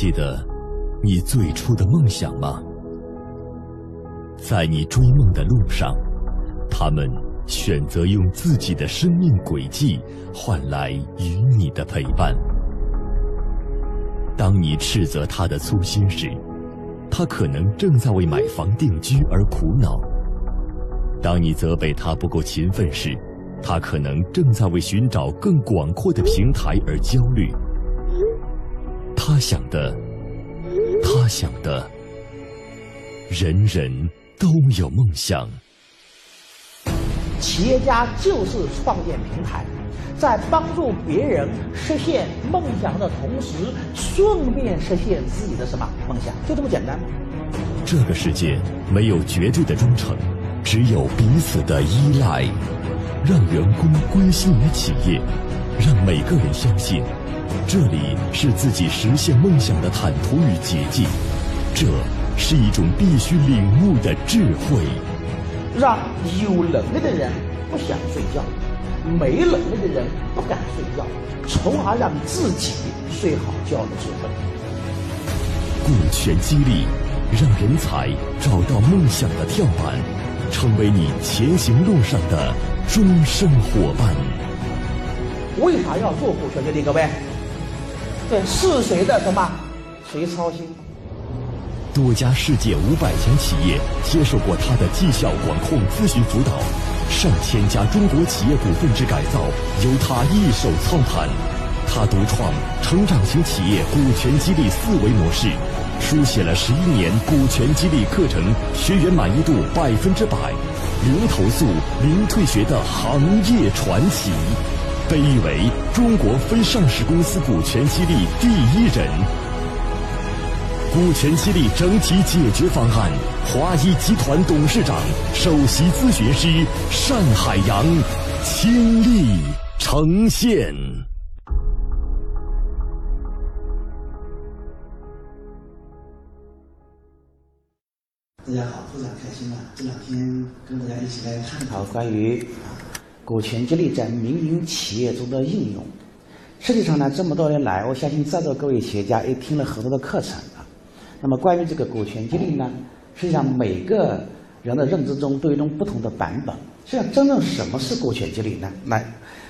记得你最初的梦想吗？在你追梦的路上，他们选择用自己的生命轨迹换来与你的陪伴。当你斥责他的粗心时，他可能正在为买房定居而苦恼；当你责备他不够勤奋时，他可能正在为寻找更广阔的平台而焦虑。他想的，他想的，人人。都有梦想。企业家就是创建平台，在帮助别人实现梦想的同时，顺便实现自己的什么梦想？就这么简单。这个世界没有绝对的忠诚，只有彼此的依赖。让员工归心于企业，让每个人相信，这里是自己实现梦想的坦途与捷径。这。是一种必须领悟的智慧，让有能力的人不想睡觉，没能力的人不敢睡觉，从而让自己睡好觉的智慧。股权激励，让人才找到梦想的跳板，成为你前行路上的终身伙伴。为啥要做股权激励？各位，这是谁的什么？谁操心？多家世界五百强企业接受过他的绩效管控咨询辅导，上千家中国企业股份制改造由他一手操盘。他独创成长型企业股权激励思维模式，书写了十一年股权激励课程，学员满意度百分之百，零投诉、零退学的行业传奇，被誉为中国非上市公司股权激励第一人。股权激励整体解决方案，华谊集团董事长、首席咨询师单海洋倾力呈现。大家好，非常开心啊！这两天跟大家一起来探讨关于股权激励在民营企业中的应用。实际上呢，这么多年来，我相信在座各位企业家也听了很多的课程啊。那么关于这个股权激励呢，实际上每个人的认知中都有一种不同的版本。实际上，真正什么是股权激励呢？来，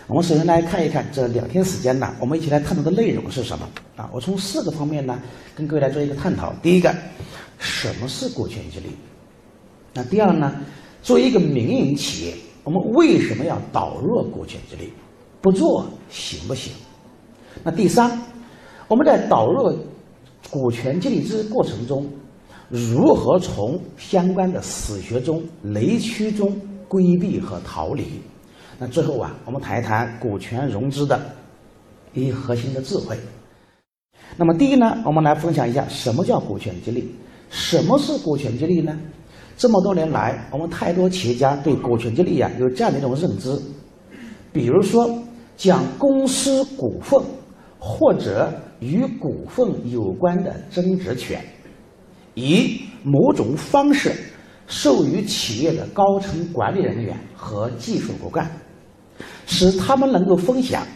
我们首先来看一看这两天时间呢，我们一起来探讨的内容是什么啊？我从四个方面呢，跟各位来做一个探讨。第一个，什么是股权激励？那第二呢，作为一个民营企业，我们为什么要导入股权激励？不做行不行？那第三，我们在导入。股权激励之过程中，如何从相关的死穴中、雷区中规避和逃离？那最后啊，我们谈一谈股权融资的一核心的智慧。那么第一呢，我们来分享一下什么叫股权激励，什么是股权激励呢？这么多年来，我们太多企业家对股权激励啊有这样的一种认知，比如说讲公司股份或者。与股份有关的增值权，以某种方式授予企业的高层管理人员和技术骨干，使他们能够分享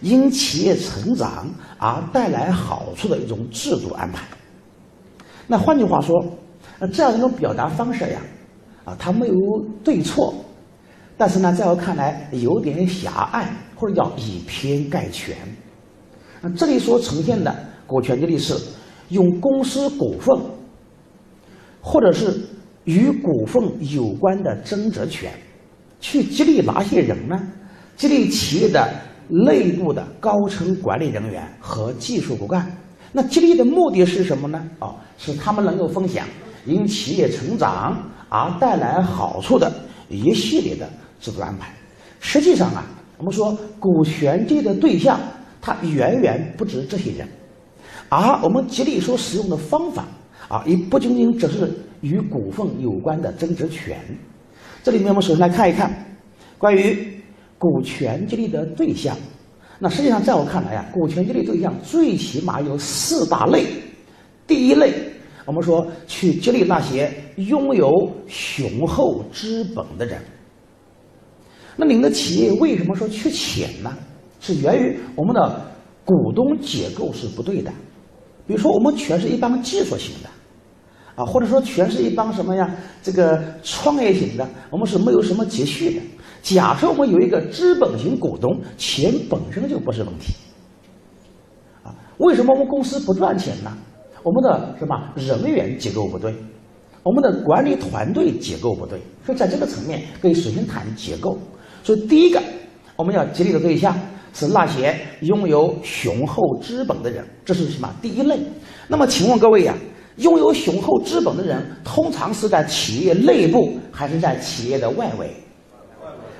因企业成长而带来好处的一种制度安排。那换句话说，那这样一种表达方式呀，啊，它没有对错，但是呢，在我看来有点狭隘，或者叫以偏概全。那这里所呈现的股权激励是用公司股份，或者是与股份有关的增值权，去激励哪些人呢？激励企业的内部的高层管理人员和技术骨干。那激励的目的是什么呢？哦，是他们能够分享因企业成长而带来好处的一系列的制度安排。实际上啊，我们说股权激励的对象。它远远不止这些人，而我们激励所使用的方法啊，也不仅仅只是与股份有关的增值权。这里面我们首先来看一看关于股权激励的对象。那实际上在我看来啊，股权激励对象最起码有四大类。第一类，我们说去激励那些拥有雄厚资本的人。那您的企业为什么说缺钱呢？是源于我们的股东结构是不对的，比如说我们全是一帮技术型的，啊，或者说全是一帮什么呀？这个创业型的，我们是没有什么积蓄的。假设我们有一个资本型股东，钱本身就不是问题。啊，为什么我们公司不赚钱呢？我们的什么人员结构不对，我们的管理团队结构不对。所以在这个层面，可以首先谈结构。所以第一个，我们要激励的对象是那些拥有雄厚资本的人，这是什么？第一类。那么请问各位呀，拥有雄厚资本的人，通常是在企业内部还是在企业的外围？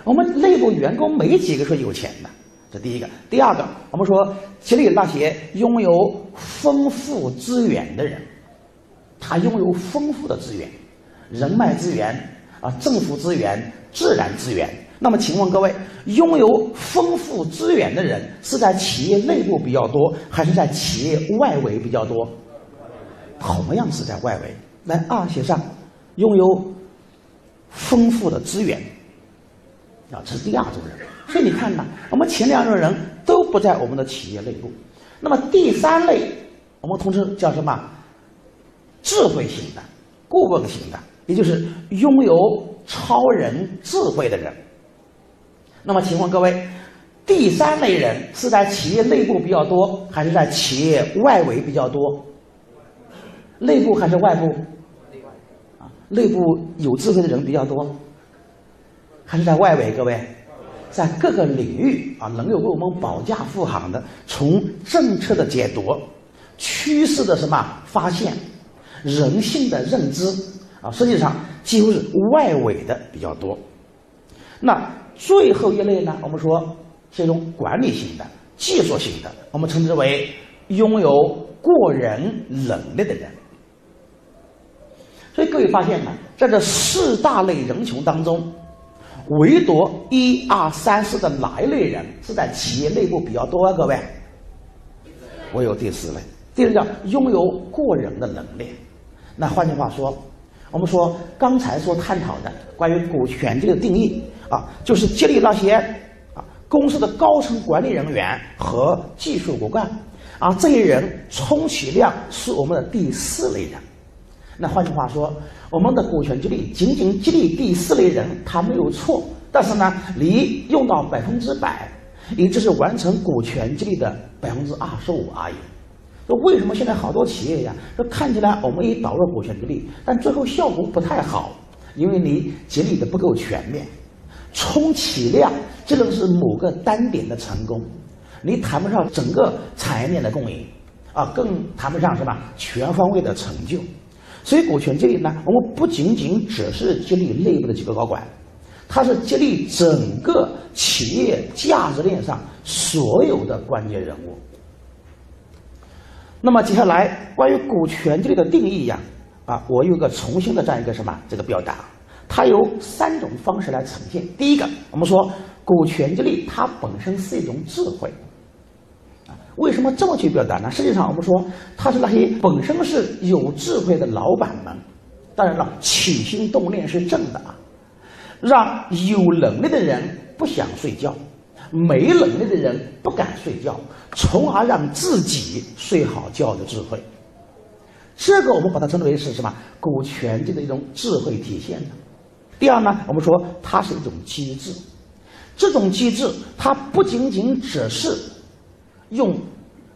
我们内部员工没几个是有钱的，这第一个。第二个，我们说激励那些拥有丰富资源的人，他拥有丰富的资源，人脉资源啊，政府资源、自然资源。那么，请问各位，拥有丰富资源的人是在企业内部比较多，还是在企业外围比较多？同样是在外围。来，二写上，拥有丰富的资源。啊，这是第二种人，所以你看呢，我们前两种人都不在我们的企业内部。那么第三类，我们通称叫什么？智慧型的、顾问型的，也就是拥有超人智慧的人。那么请问各位，第三类人是在企业内部比较多，还是在企业外围比较多？内部还是外部？啊，内部有智慧的人比较多。还是在外围，各位，在各个领域啊，能够为我们保驾护航的，从政策的解读、趋势的什么发现、人性的认知啊，实际上几乎是外围的比较多。那最后一类呢，我们说是一种管理型的、技术型的，我们称之为拥有过人能力的人。所以各位发现呢，在这四大类人群当中。唯独一二三四的哪一类人是在企业内部比较多啊？各位，我有第四类，第二叫拥有过人的能力。那换句话说，我们说刚才所探讨的关于股权这个定义啊，就是激励那些啊公司的高层管理人员和技术骨干啊这些人，充其量是我们的第四类人。那换句话说，我们的股权激励仅仅激励第四类人，他没有错。但是呢，离用到百分之百，也就是完成股权激励的百分之二十五而已。说为什么现在好多企业呀，说看起来我们也导入股权激励，但最后效果不太好，因为你激励的不够全面，充其量只能是某个单点的成功，你谈不上整个产业链的共赢，啊，更谈不上什么全方位的成就。所以股权激励呢，我们不仅仅只是激励内部的几个高管，它是激励整个企业价值链上所有的关键人物。那么接下来关于股权激励的定义呀，啊，我有个重新的这样一个什么这个表达，它有三种方式来呈现。第一个，我们说股权激励它本身是一种智慧。为什么这么去表达呢？实际上，我们说他是那些本身是有智慧的老板们，当然了，起心动念是正的啊，让有能力的人不想睡觉，没能力的人不敢睡觉，从而让自己睡好觉的智慧。这个我们把它称之为是什么？股权这的一种智慧体现的。第二呢，我们说它是一种机制，这种机制它不仅仅只是。用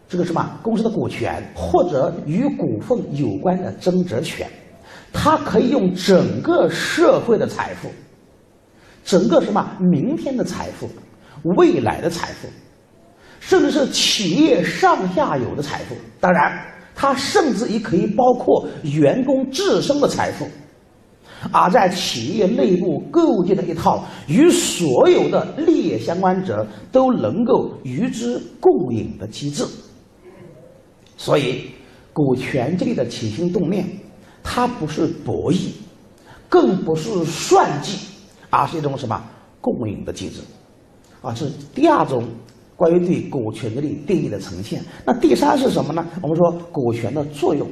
这个什么公司的股权或者与股份有关的增值权，它可以用整个社会的财富，整个什么明天的财富、未来的财富，甚至是企业上下游的财富。当然，它甚至也可以包括员工自身的财富。而在企业内部构建的一套与所有的利益相关者都能够与之共赢的机制，所以股权激励的起心动念，它不是博弈，更不是算计，而是一种什么共赢的机制，啊，这是第二种关于对股权激励定义的呈现。那第三是什么呢？我们说股权的作用，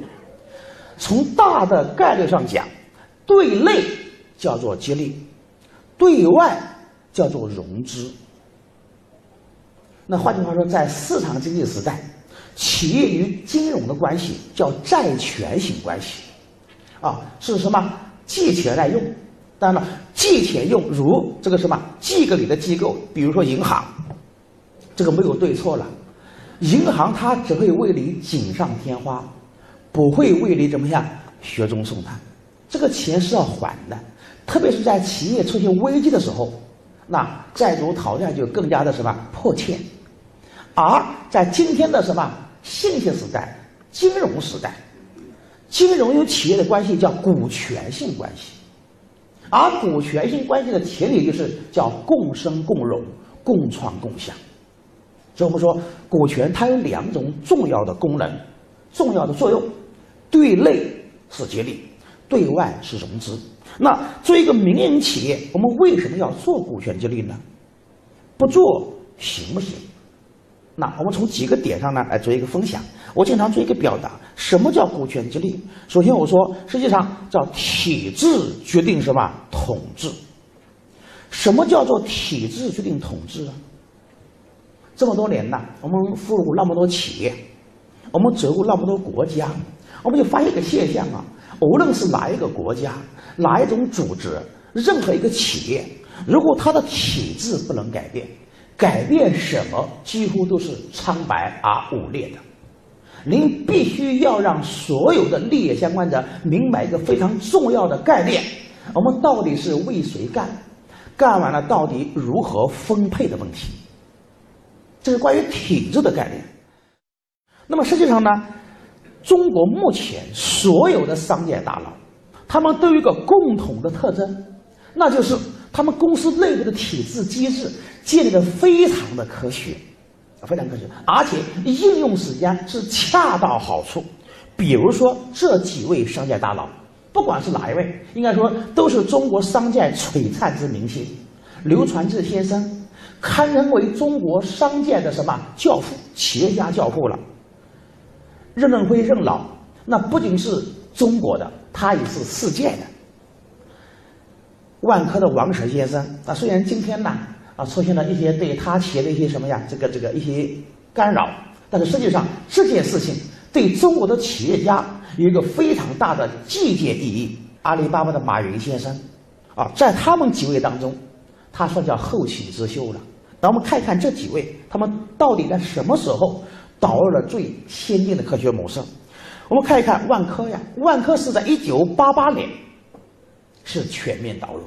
从大的概率上讲。对内叫做激励，对外叫做融资。那换句话说，在市场经济时代，企业与金融的关系叫债权型关系，啊，是什么？借钱来用。当然了，借钱用如这个什么借给你的机构，比如说银行，这个没有对错了。银行它只会为你锦上添花，不会为你怎么样雪中送炭。这个钱是要还的，特别是在企业出现危机的时候，那债主讨债就更加的什么迫切。而在今天的什么信息时代、金融时代，金融与企业的关系叫股权性关系，而股权性关系的前提就是叫共生共荣、共创共享。所以我们说，股权它有两种重要的功能、重要的作用：对内是激励。对外是融资。那作为一个民营企业，我们为什么要做股权激励呢？不做行不行？那我们从几个点上呢来做一个分享。我经常做一个表达：什么叫股权激励？首先我说，实际上叫体制决定什么统治。什么叫做体制决定统治啊？这么多年呢，我们服务那么多企业，我们走过那么多国家，我们就发现一个现象啊。无论是哪一个国家、哪一种组织、任何一个企业，如果它的体制不能改变，改变什么几乎都是苍白而无力的。您必须要让所有的利益相关者明白一个非常重要的概念：我们到底是为谁干？干完了到底如何分配的问题。这是关于体制的概念。那么实际上呢？中国目前所有的商界大佬，他们都有一个共同的特征，那就是他们公司内部的体制机制建立的非常的科学，非常科学，而且应用时间是恰到好处。比如说这几位商界大佬，不管是哪一位，应该说都是中国商界璀璨之明星。刘传志先生堪称为中国商界的什么教父、企业家教父了。任正非任老，那不仅是中国的，他也是世界的。万科的王石先生，啊，虽然今天呢，啊，出现了一些对他企业的一些什么呀，这个这个一些干扰，但是实际上这件事情对中国的企业家有一个非常大的借鉴意义。阿里巴巴的马云先生，啊，在他们几位当中，他算叫后起之秀了。那我们看一看这几位，他们到底在什么时候？导入了最先进的科学模式。我们看一看万科呀，万科是在一九八八年是全面导入，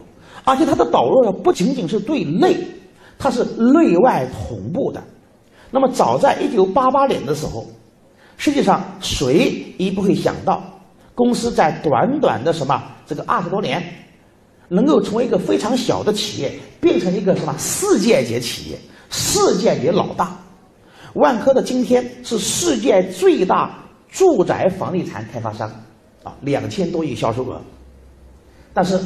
而且它的导入呢不仅仅是对内，它是内外同步的。那么早在一九八八年的时候，实际上谁也不会想到，公司在短短的什么这个二十多年，能够从一个非常小的企业变成一个什么世界级企业，世界级老大。万科的今天是世界最大住宅房地产开发商，啊，两千多亿销售额。但是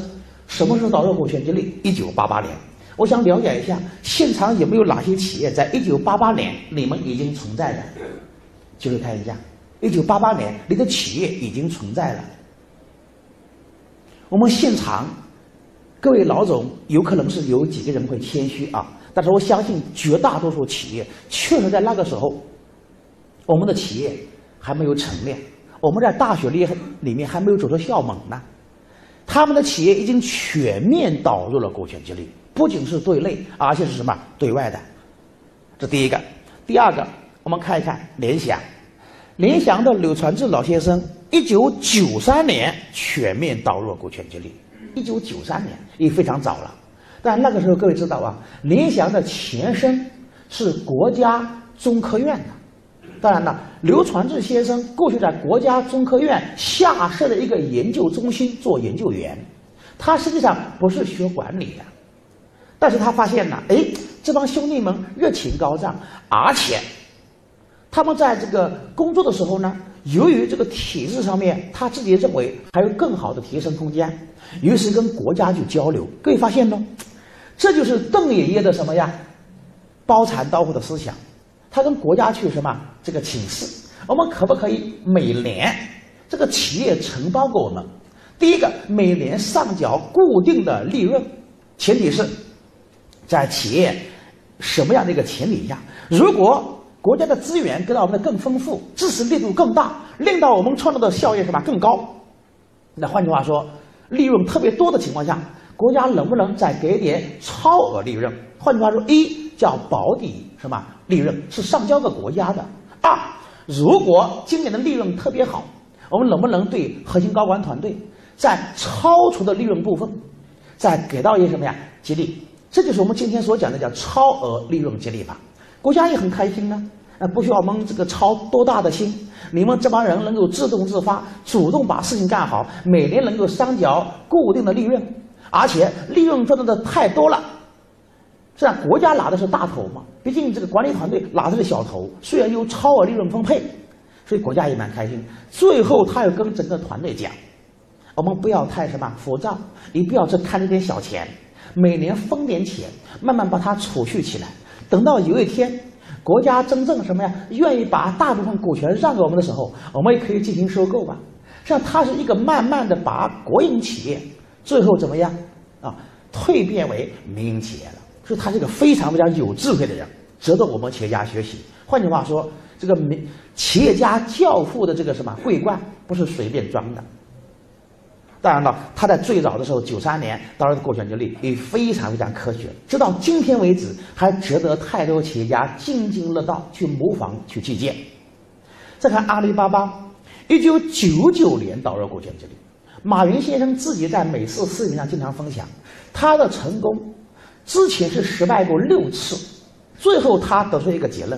什么时候导入股权激励？一九八八年。我想了解一下，现场有没有哪些企业在一九八八年你们已经存在的？就是看一下，一九八八年你的企业已经存在了。我们现场各位老总有可能是有几个人会谦虚啊。但是我相信，绝大多数企业确实在那个时候，我们的企业还没有成立，我们在大学里里面还没有走出校门呢。他们的企业已经全面导入了股权激励，不仅是对内，而且是什么对外的。这第一个，第二个，我们看一看联想，联想的柳传志老先生，一九九三年全面导入股权激励，一九九三年也非常早了。但那个时候，各位知道啊，联想的前身是国家中科院的。当然了，刘传志先生过去在国家中科院下设的一个研究中心做研究员，他实际上不是学管理的，但是他发现呢，哎，这帮兄弟们热情高涨，而且他们在这个工作的时候呢，由于这个体制上面，他自己认为还有更好的提升空间，于是跟国家去交流。各位发现呢？这就是邓爷爷的什么呀？包产到户的思想，他跟国家去什么这个请示，我们可不可以每年这个企业承包给我们？第一个，每年上缴固定的利润，前提是在企业什么样的一个前提下？如果国家的资源给到我们的更丰富，支持力度更大，令到我们创造的效益什么更高。那换句话说，利润特别多的情况下，国家能不能再给点超额利润？换句话说，一叫保底什么利润是上交给国家的；二，如果今年的利润特别好，我们能不能对核心高管团队在超出的利润部分，再给到一些什么呀激励？这就是我们今天所讲的叫超额利润激励法。国家也很开心呢，呃，不需要我们这个操多大的心，你们这帮人能够自动自发、主动把事情干好，每年能够上缴固定的利润，而且利润赚的太多了，这样国家拿的是大头嘛，毕竟这个管理团队拿的是小头，虽然有超额利润分配，所以国家也蛮开心。最后他又跟整个团队讲，我们不要太什么浮躁，你不要只看这点小钱，每年分点钱，慢慢把它储蓄起来。等到有一天，国家真正什么呀，愿意把大部分股权让给我们的时候，我们也可以进行收购吧。像它是一个慢慢的把国营企业最后怎么样啊，蜕变为民营企业了。所以他是一个非常非常有智慧的人，值得我们企业家学习。换句话说，这个民企业家教父的这个什么桂冠，不是随便装的。当然了，他在最早的时候，九三年当时的股权激励也非常非常科学，直到今天为止，还值得太多企业家津津乐道去模仿去借鉴。再看阿里巴巴，一九九九年导入股权激励，马云先生自己在每次视频上经常分享，他的成功之前是失败过六次，最后他得出一个结论：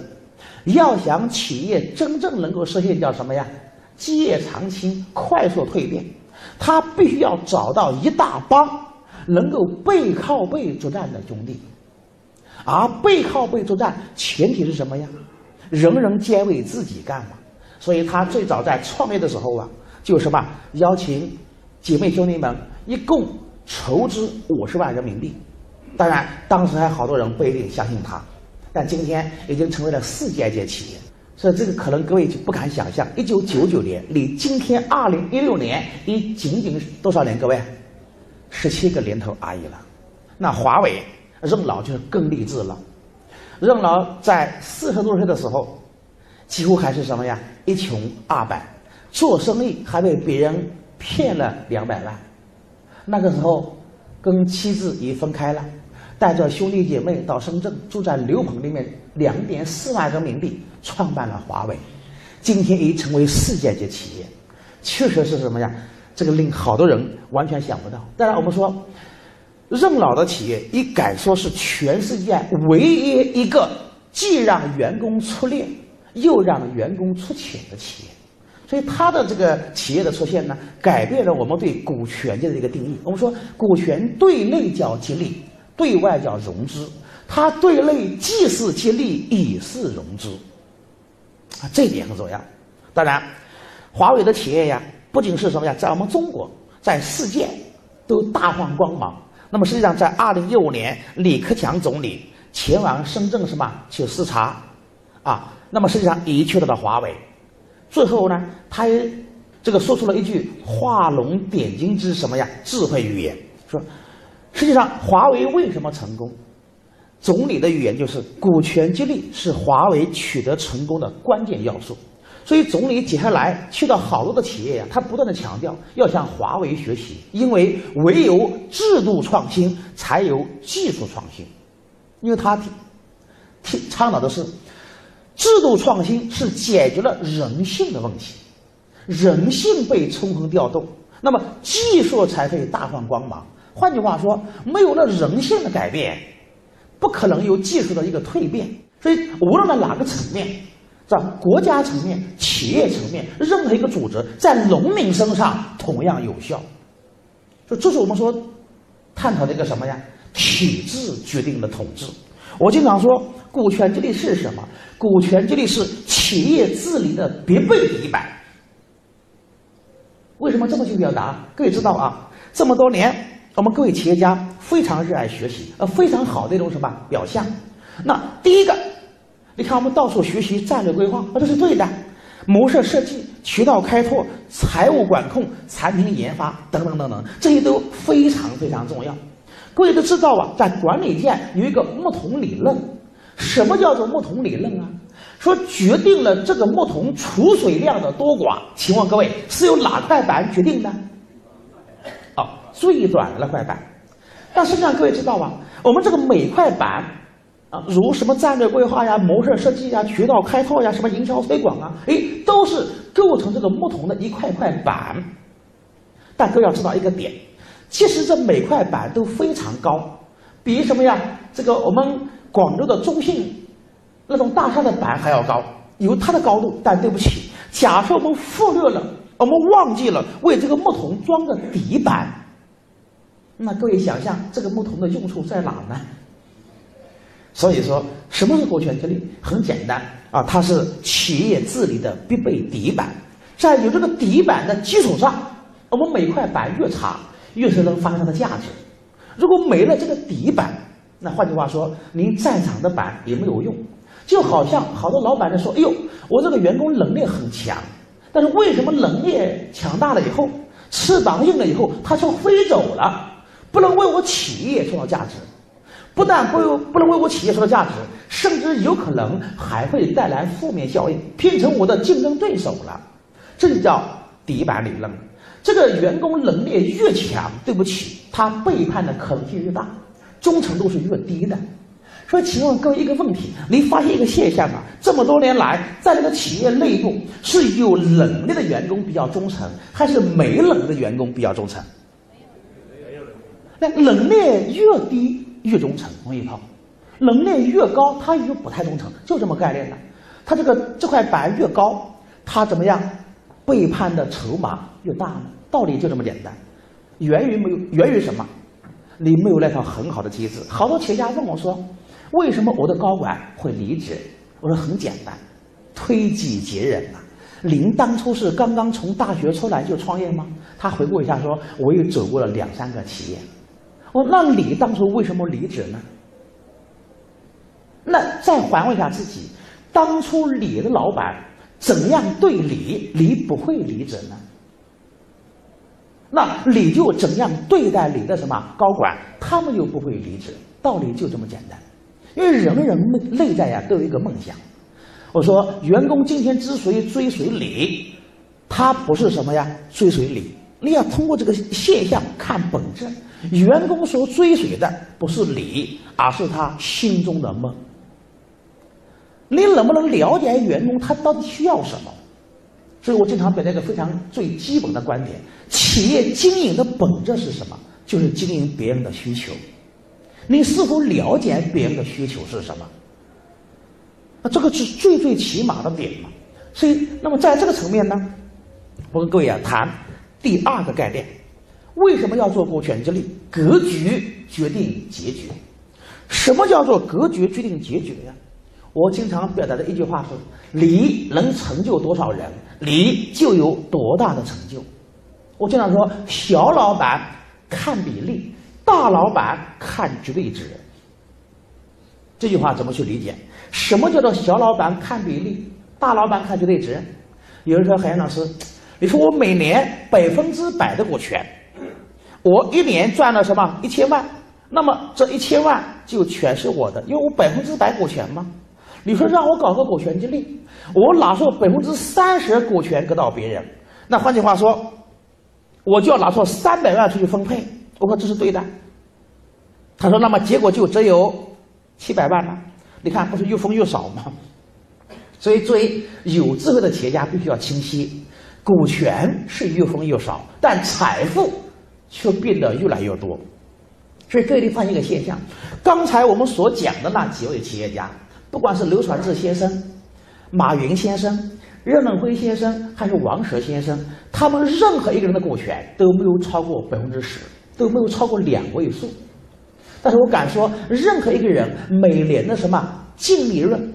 要想企业真正能够实现叫什么呀？基业长青，快速蜕变。他必须要找到一大帮能够背靠背作战的兄弟，而背靠背作战前提是什么呀？人人皆为自己干嘛。所以他最早在创业的时候啊，就什么邀请姐妹兄弟们一共筹资五十万人民币。当然，当时还好多人不一定相信他，但今天已经成为了世界级企业。所以这个可能各位就不敢想象，一九九九年离今天二零一六年，你仅仅多少年？各位，十七个年头而已了。那华为任老就是更励志了，任老在四十多岁的时候，几乎还是什么呀？一穷二白，做生意还被别人骗了两百万。那个时候，跟妻子已分开了，带着兄弟姐妹到深圳，住在牛棚里面，两点四万人民币。创办了华为，今天已成为世界级企业，确实是什么呀？这个令好多人完全想不到。当然，我们说，任老的企业，一敢说是全世界唯一一个既让员工出力，又让员工出钱的企业。所以，他的这个企业的出现呢，改变了我们对股权界的一个定义。我们说，股权对内叫激励，对外叫融资。它对内既是激励，也是融资。啊，这一点很重要。当然，华为的企业呀，不仅是什么呀，在我们中国，在世界都大放光芒。那么实际上，在二零一五年，李克强总理前往深圳什么去视察，啊，那么实际上也去到了华为。最后呢，他也这个说出了一句画龙点睛之什么呀智慧语言，说实际上华为为什么成功？总理的语言就是股权激励是华为取得成功的关键要素，所以总理接下来去到好多的企业呀，他不断的强调要向华为学习，因为唯有制度创新才有技术创新，因为他提提倡导的是制度创新是解决了人性的问题，人性被充分调动，那么技术才可以大放光芒。换句话说，没有了人性的改变。不可能有技术的一个蜕变，所以无论在哪个层面，在国家层面、企业层面，任何一个组织在农民身上同样有效。就这是我们说探讨的一个什么呀？体制决定了统治。我经常说，股权激励是什么？股权激励是企业治理的必备底板。为什么这么去表达？各位知道啊，这么多年。我们各位企业家非常热爱学习，呃，非常好的一种什么表象？那第一个，你看我们到处学习战略规划，啊这是对的；模式设计、渠道开拓、财务管控、产品研发等等等等，这些都非常非常重要。各位都知道啊，在管理界有一个木桶理论。什么叫做木桶理论啊？说决定了这个木桶储水量的多寡，请问各位是由哪块板决定的？最短的那块板。但实际上各位知道吧？我们这个每块板啊，如什么战略规划呀、模式设计呀、渠道开拓呀、什么营销推广啊，哎，都是构成这个木桶的一块块板。但各位要知道一个点，其实这每块板都非常高，比什么呀？这个我们广州的中信那种大厦的板还要高，有它的高度。但对不起，假设我们忽略了，我们忘记了为这个木桶装个底板。那各位想象这个木桶的用处在哪呢？所以说，什么是股权激励？很简单啊，它是企业治理的必备底板。在有这个底板的基础上，我们每块板越长，越是能发挥它的价值。如果没了这个底板，那换句话说，您再长的板也没有用。就好像好多老板在说：“哎呦，我这个员工能力很强，但是为什么能力强大了以后，翅膀硬了以后，他就飞走了？”不能为我企业创造价值，不但不不能为我企业创造价值，甚至有可能还会带来负面效应，变成我的竞争对手了。这就叫底板理论。这个员工能力越强，对不起，他背叛的可能性越大，忠诚度是越低的。所以，请问各位一个问题：你发现一个现象啊？这么多年来，在这个企业内部，是有能力的员工比较忠诚，还是没能力的员工比较忠诚？那能力越低越忠诚，同意吗？能力越高，他越不太忠诚，就这么概念的。他这个这块板越高，他怎么样？背叛的筹码越大呢？道理就这么简单，源于没有源于什么？你没有那套很好的机制。好多企业家问我说：“为什么我的高管会离职？”我说很简单，推己及人呐。您当初是刚刚从大学出来就创业吗？他回顾一下说：“我又走过了两三个企业。”我那你当初为什么离职呢？那再还问一下自己，当初你的老板怎样对你，你不会离职呢？那你就怎样对待你的什么高管，他们又不会离职？道理就这么简单。因为人人内内在呀都有一个梦想。我说，员工今天之所以追随你，他不是什么呀？追随你，你要通过这个现象看本质。员工所追随的不是你，而是他心中的梦。你能不能了解员工他到底需要什么？所以我经常表达一个非常最基本的观点：企业经营的本质是什么？就是经营别人的需求。你是否了解别人的需求是什么？那这个是最最起码的点嘛。所以，那么在这个层面呢，我跟各位啊谈第二个概念。为什么要做股权激励？格局决定结局。什么叫做格局决定结局呀？我经常表达的一句话是：你能成就多少人，你就有多大的成就。我经常说，小老板看比例，大老板看绝对值。这句话怎么去理解？什么叫做小老板看比例，大老板看绝对值？有人说海洋老师，你说我每年百分之百的股权。我一年赚了什么一千万，那么这一千万就全是我的，因为我百分之百股权嘛。你说让我搞个股权激励，我拿出百分之三十股权给到别人，那换句话说，我就要拿出三百万出去分配。我说这是对的。他说那么结果就只有七百万了，你看不是越分越少吗？所以作为有智慧的企业家，必须要清晰，股权是越分越少，但财富。却变得越来越多，所以这里发现一个现象：刚才我们所讲的那几位企业家，不管是刘传志先生、马云先生、任正非先生，还是王石先生，他们任何一个人的股权都没有超过百分之十，都没有超过两位数。但是我敢说，任何一个人每年的什么净利润，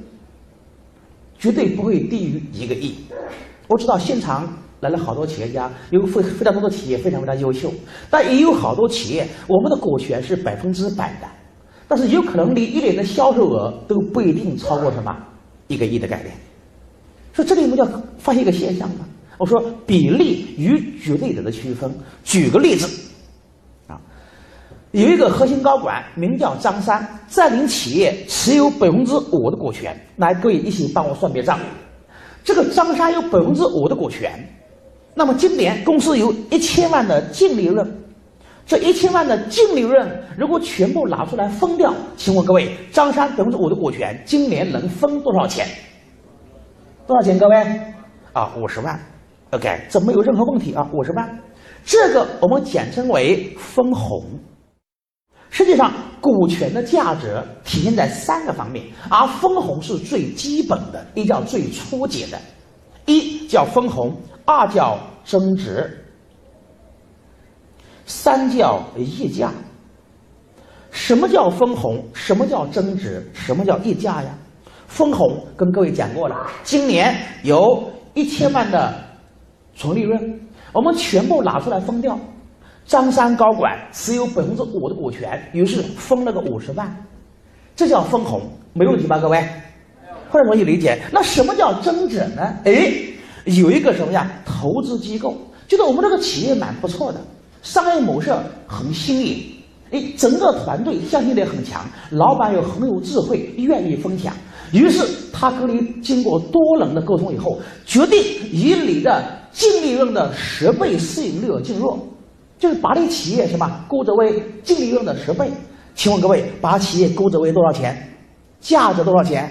绝对不会低于一个亿。我知道现场。来了好多企业家，有非非常多的企业非常非常优秀，但也有好多企业，我们的股权是百分之百的，但是有可能你一年的销售额都不一定超过什么一个亿的概念。所以这里我们要发现一个现象呢，我说比例与绝对值的区分。举个例子，啊，有一个核心高管名叫张三，占领企业持有百分之五的股权。来，各位一起帮我算笔账。这个张三有百分之五的股权，那么今年公司有一千万的净利润。这一千万的净利润如果全部拿出来分掉，请问各位，张三百分之五的股权今年能分多少钱？多少钱？各位啊，五十万。OK，这没有任何问题啊，五十万。这个我们简称为分红。实际上，股权的价值体现在三个方面，而分红是最基本的，一叫最初级的，一叫分红，二叫增值，三叫溢价。什么叫分红？什么叫增值？什么叫溢价呀？分红跟各位讲过了，今年有一千万的纯利润，我们全部拿出来分掉。张三高管持有百分之五的股权，于是分了个五十万，这叫分红，没问题吧，各位？或者容易理解？那什么叫增值呢？哎，有一个什么呀？投资机构觉得我们这个企业蛮不错的，商业模式很新颖，哎，整个团队向心力很强，老板又很有智慧，愿意分享，于是他跟你经过多轮的沟通以后，决定以你的净利润的十倍市盈率进入。就是把你企业什么估值为净利润的十倍，请问各位，把企业估值为多少钱？价值多少钱？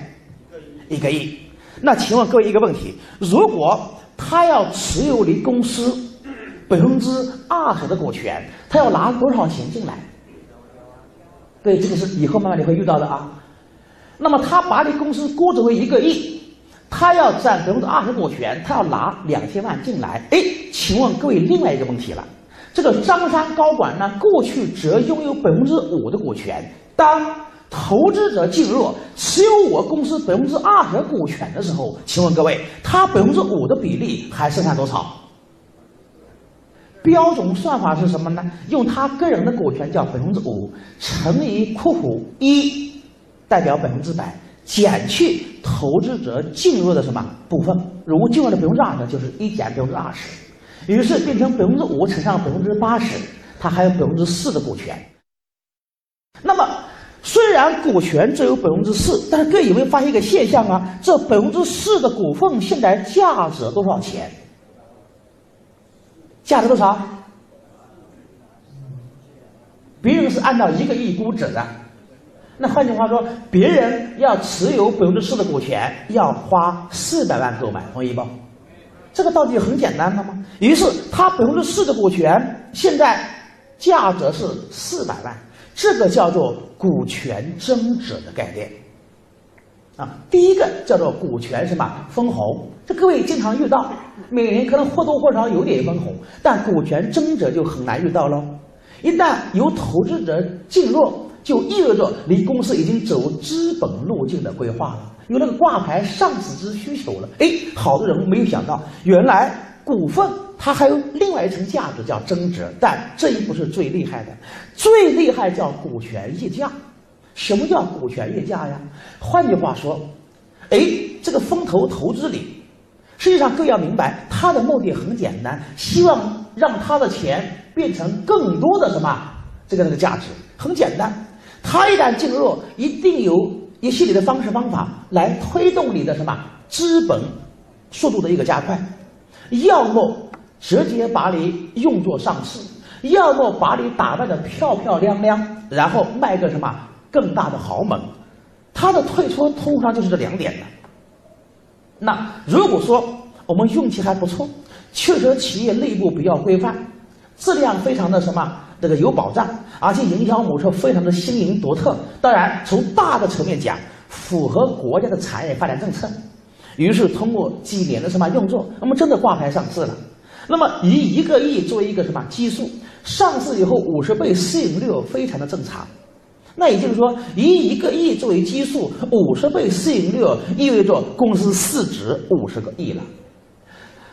一个亿。那请问各位一个问题：如果他要持有你公司百分之二十的股权，他要拿多少钱进来？对，这个是以后慢慢你会遇到的啊。那么他把你公司估值为一个亿，他要占百分之二十股权，他要拿两千万进来。哎，请问各位另外一个问题了。这个张三高管呢，过去只拥有百分之五的股权。当投资者进入持有我公司百分之二十股权的时候，请问各位，他百分之五的比例还剩下多少？标准算法是什么呢？用他个人的股权叫百分之五乘以括弧一，代表百分之百，减去投资者进入的什么部分？如进入的百分之二十，就是一减百分之二十。于是变成百分之五乘上百分之八十，他还有百分之四的股权。那么虽然股权只有百分之四，但是各位有没有发现一个现象啊？这百分之四的股份现在价值多少钱？价值多少？别人是按照一个亿估值的，那换句话说，别人要持有百分之四的股权，要花四百万购买，同意不？这个道理很简单的吗？于是他百分之四的股权现在价值是四百万，这个叫做股权增值的概念。啊，第一个叫做股权什么分红，这各位经常遇到，每年可能或多或少有点分红，但股权增值就很难遇到喽。一旦有投资者进入，就意味着你公司已经走资本路径的规划了。有那个挂牌上市之需求了，哎，好多人没有想到，原来股份它还有另外一层价值叫增值，但这一步是最厉害的，最厉害叫股权溢价。什么叫股权溢价呀？换句话说，哎，这个风投投资里，实际上各位要明白，他的目的很简单，希望让他的钱变成更多的什么这个那个价值，很简单，他一旦进入，一定有。一系列的方式方法来推动你的什么资本速度的一个加快，要么直接把你用作上市，要么把你打扮的漂漂亮亮，然后卖个什么更大的豪门。他的退出通常就是这两点的。那如果说我们运气还不错，确实企业内部比较规范，质量非常的什么？这个有保障，而且营销模式非常的新颖独特。当然，从大的层面讲，符合国家的产业发展政策。于是，通过几年的什么运作，那么真的挂牌上市了。那么，以一个亿作为一个什么基数，上市以后五十倍市盈率非常的正常。那也就是说，以一个亿作为基数，五十倍市盈率意味着公司市值五十个亿了。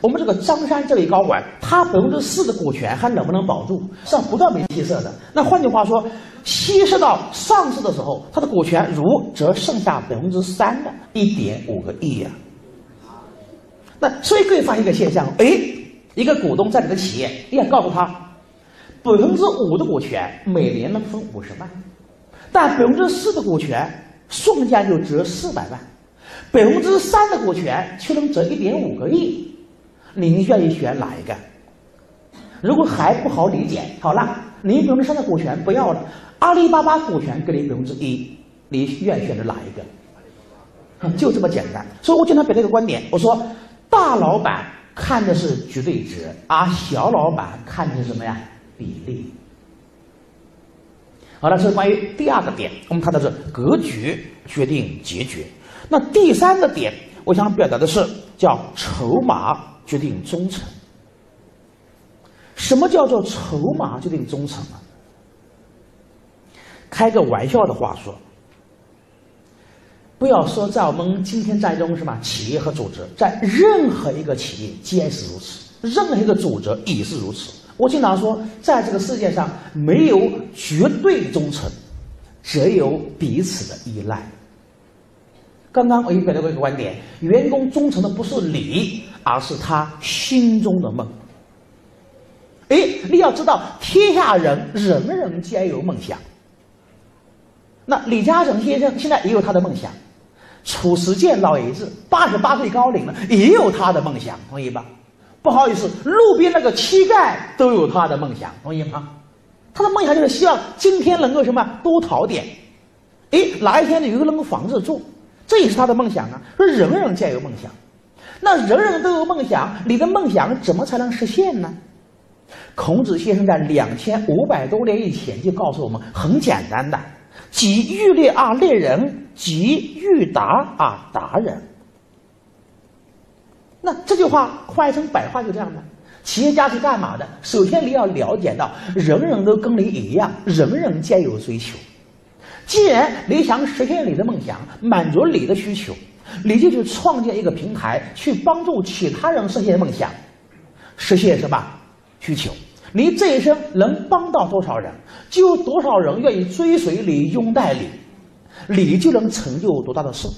我们这个张三这位高管，他百分之四的股权还能不能保住？是不断被稀释的。那换句话说，稀释到上市的时候，他的股权如则剩下百分之三的一点五个亿呀。那所以可以发现一个现象：哎，一个股东在你的企业，你要告诉他，百分之五的股权每年能分五十万，但百分之四的股权瞬间就折四百万，百分之三的股权却能折一点五个亿，您愿意选哪一个？如果还不好理解，好了，你百分之三的股权不要了，阿里巴巴股权给你百分之一，你愿意选择哪一个？就这么简单。所以我经常表达一个观点，我说大老板看的是绝对值，而小老板看的是什么呀？比例。好了，这是关于第二个点，我们看的是格局决定结局。那第三个点，我想表达的是叫筹码决定忠诚。什么叫做筹码决定忠诚啊？开个玩笑的话说，不要说在我们今天在中什么？企业和组织，在任何一个企业皆是如此，任何一个组织也是如此。我经常说，在这个世界上没有绝对忠诚，只有彼此的依赖。刚刚我也表达过一个观点：员工忠诚的不是你，而是他心中的梦。哎，你要知道，天下人人人皆有梦想。那李嘉诚先生现在也有他的梦想，褚时健老爷子八十八岁高龄了，也有他的梦想，同意吧？不好意思，路边那个乞丐都有他的梦想，同意吗？他的梦想就是希望今天能够什么多讨点，哎，哪一天有个那个房子住，这也是他的梦想啊。说人人皆有梦想，那人人都有梦想，你的梦想怎么才能实现呢？孔子先生在两千五百多年以前就告诉我们，很简单的，己欲立而立人，己欲达而达人。那这句话换成白话就这样的：企业家是干嘛的？首先你要了解到，人人都跟你一样，人人皆有追求。既然你想实现你的梦想，满足你的需求，你就去创建一个平台，去帮助其他人实现梦想，实现什么需求？你这一生能帮到多少人，就有多少人愿意追随你、拥戴你，你就能成就多大的事。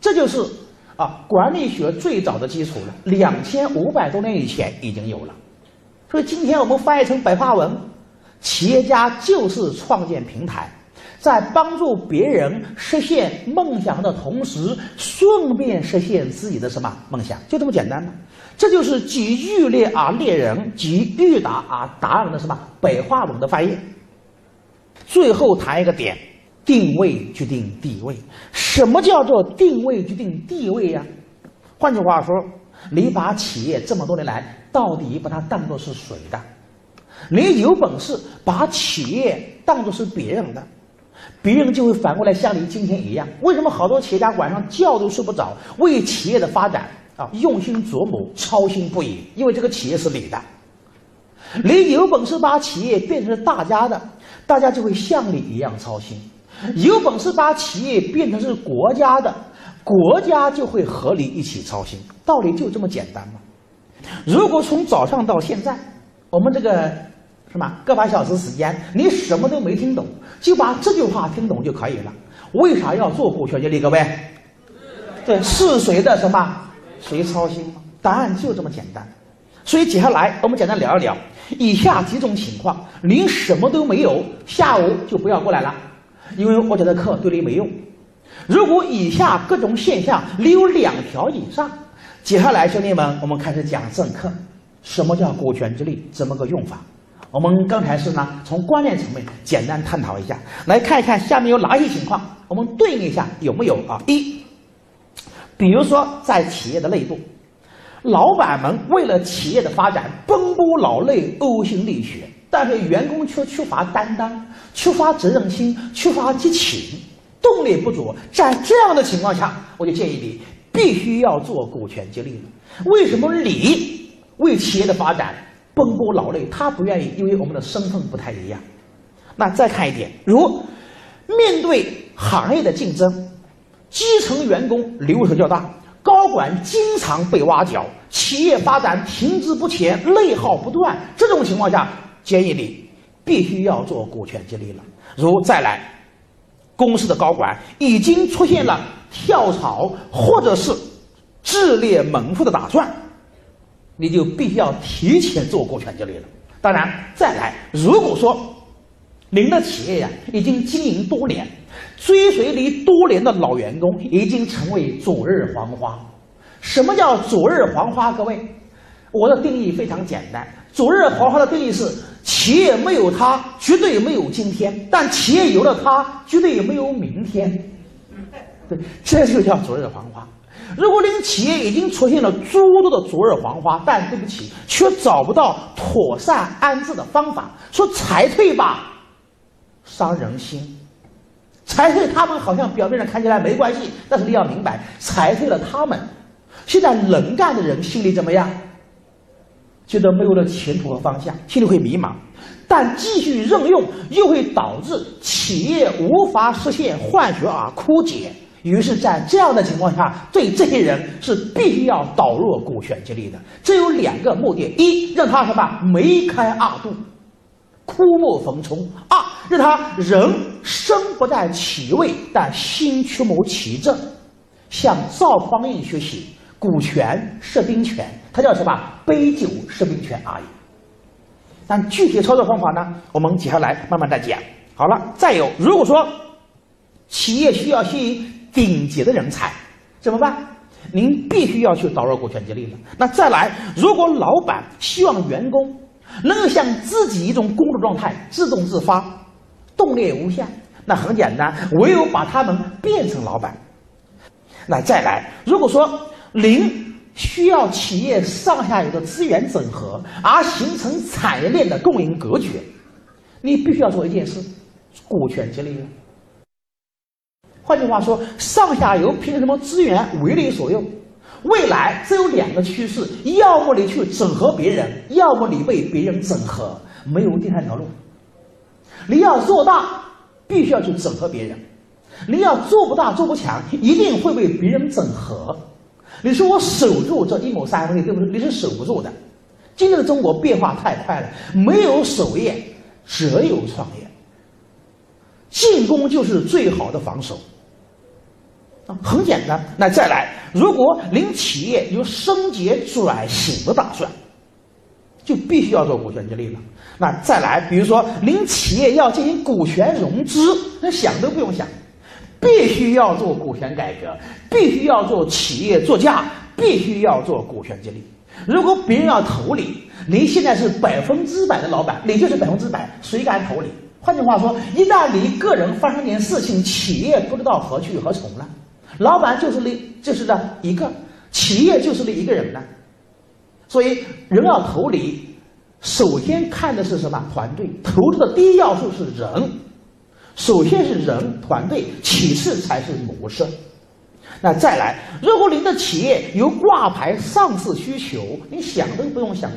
这就是。啊，管理学最早的基础了，两千五百多年以前已经有了。所以今天我们翻译成白话文，企业家就是创建平台，在帮助别人实现梦想的同时，顺便实现自己的什么梦想？就这么简单呢？这就是己欲猎而猎人，己欲达而达人的什么北话文的翻译。最后谈一个点。定位决定地位，什么叫做定位决定地位呀？换句话说，你把企业这么多年来到底把它当做是谁的？你有本事把企业当做是别人的，别人就会反过来像你今天一样。为什么好多企业家晚上觉都睡不着？为企业的发展啊，用心琢磨，操心不已。因为这个企业是你的，你有本事把企业变成大家的，大家就会像你一样操心。有本事把企业变成是国家的，国家就会和你一起操心，道理就这么简单嘛。如果从早上到现在，我们这个什么个把小时时间，你什么都没听懂，就把这句话听懂就可以了。为啥要做股权激励？各位，对，是谁的什么？谁操心吗？答案就这么简单。所以接下来我们简单聊一聊以下几种情况：您什么都没有，下午就不要过来了。因为我讲的课对你没用。如果以下各种现象你有两条以上，接下来兄弟们，我们开始讲正课。什么叫股权激励？怎么个用法？我们刚才是呢，从观念层面简单探讨一下，来看一看下面有哪些情况，我们对应一下有没有啊？一，比如说在企业的内部，老板们为了企业的发展奔波劳累、呕心沥血。但是员工却缺乏担当，缺乏责任心，缺乏激情，动力不足。在这样的情况下，我就建议你必须要做股权激励了。为什么你为企业的发展奔波劳累，他不愿意？因为我们的身份不太一样。那再看一点，如面对行业的竞争，基层员工流失较大，高管经常被挖角，企业发展停滞不前，内耗不断，这种情况下。建议你必须要做股权激励了。如再来，公司的高管已经出现了跳槽或者是自立门户的打算，你就必须要提前做股权激励了。当然，再来，如果说您的企业呀已经经营多年，追随您多年的老员工已经成为昨日黄花。什么叫昨日黄花？各位，我的定义非常简单，昨日黄花的定义是企业没有它，绝对没有今天；但企业有了它，绝对也没有明天。对，这就叫昨日黄花。如果你的企业已经出现了诸多的昨日黄花，但对不起，却找不到妥善安置的方法，说裁退吧，伤人心。裁退他们好像表面上看起来没关系，但是你要明白，裁退了他们，现在能干的人心里怎么样？觉得没有了前途和方向，心里会迷茫。但继续任用，又会导致企业无法实现换血而枯竭。于是，在这样的情况下，对这些人是必须要导入股权激励的。这有两个目的：一，让他什么梅开二度，枯木逢春；二，让他人生不在其位，但心却谋其政。向赵匡胤学习，股权是兵权，他叫什么？杯酒释兵权而已。但具体操作方法呢？我们接下来慢慢再讲。好了，再有，如果说企业需要吸引。顶级的人才怎么办？您必须要去导入股权激励了。那再来，如果老板希望员工能够像自己一种工作状态自动自发、动力无限，那很简单，唯有把他们变成老板。那再来，如果说您需要企业上下游的资源整合而形成产业链的共赢格局，你必须要做一件事：股权激励。换句话说，上下游凭什么资源为你所用？未来只有两个趋势：要么你去整合别人，要么你被别人整合，没有第三条路。你要做大，必须要去整合别人；你要做不大、做不强，一定会被别人整合。你说我守住这一亩三分地，对不对？你是守不住的。今天的中国变化太快了，没有守业，只有创业。进攻就是最好的防守。啊，很简单。那再来，如果您企业有升级转型的打算，就必须要做股权激励了。那再来，比如说您企业要进行股权融资，那想都不用想，必须要做股权改革，必须要做企业作价，必须要做股权激励。如果别人要投你，您现在是百分之百的老板，你就是百分之百，谁敢投你？换句话说，一旦你个人发生点事情，企业不知道何去何从了。老板就是你，就是那一个企业，就是你一个人呢。所以人要投你，首先看的是什么？团队。投资的第一要素是人，首先是人团队，其次才是模式。那再来，如果您的企业有挂牌上市需求，你想都不用想？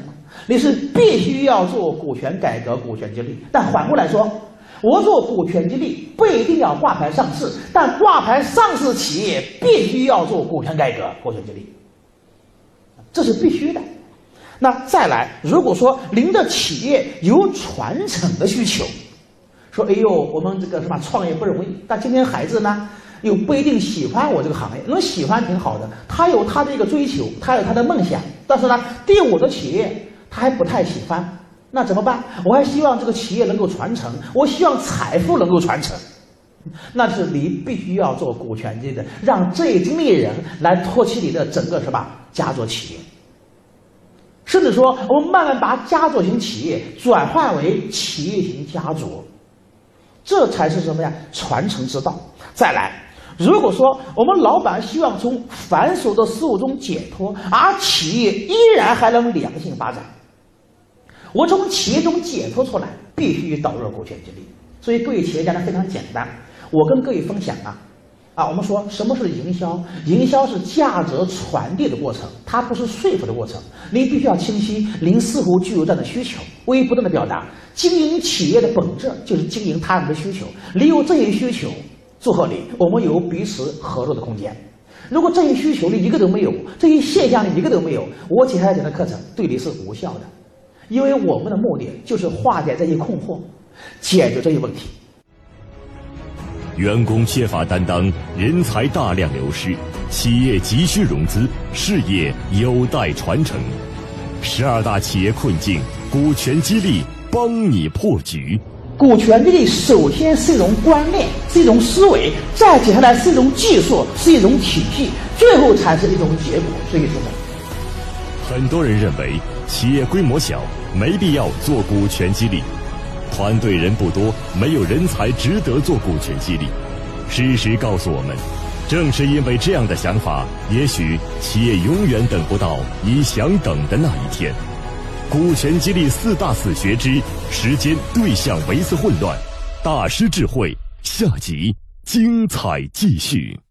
你是必须要做股权改革、股权激励。但反过来说。我做股权激励不一定要挂牌上市，但挂牌上市企业必须要做股权改革、股权激励，这是必须的。那再来，如果说您的企业有传承的需求，说哎呦，我们这个什么创业不容易，但今天孩子呢又不一定喜欢我这个行业，能喜欢挺好的，他有他的一个追求，他有他的梦想，但是呢，对我的企业他还不太喜欢。那怎么办？我还希望这个企业能够传承，我希望财富能够传承，那是你必须要做股权激励，让这一经理人来托起你的整个什么家族企业，甚至说我们慢慢把家族型企业转换为企业型家族，这才是什么呀？传承之道。再来，如果说我们老板希望从繁琐的事物中解脱，而企业依然还能良性发展。我从企业中解脱出来，必须导入股权激励。所以各位企业家呢非常简单，我跟各位分享啊，啊，我们说什么是营销？营销是价值传递的过程，它不是说服的过程。您必须要清晰，您似乎具有这样的需求，我不断的表达。经营企业的本质就是经营他人的需求，你有这些需求，祝贺你，我们有彼此合作的空间。如果这些需求你一个都没有，这些现象你一个都没有，我接下来讲的课程对你是无效的。因为我们的目的就是化解这些困惑，解决这些问题。员工缺乏担当，人才大量流失，企业急需融资，事业有待传承。十二大企业困境，股权激励帮你破局。股权激励首先是一种观念，是一种思维，再接下来是一种技术，是一种体系，最后才是一种结果。所以说呢，很多人认为企业规模小，没必要做股权激励，团队人不多，没有人才值得做股权激励。事实告诉我们，正是因为这样的想法，也许企业永远等不到你想等的那一天。股权激励四大死穴之时间对象维次混乱，大师智慧下集精彩继续。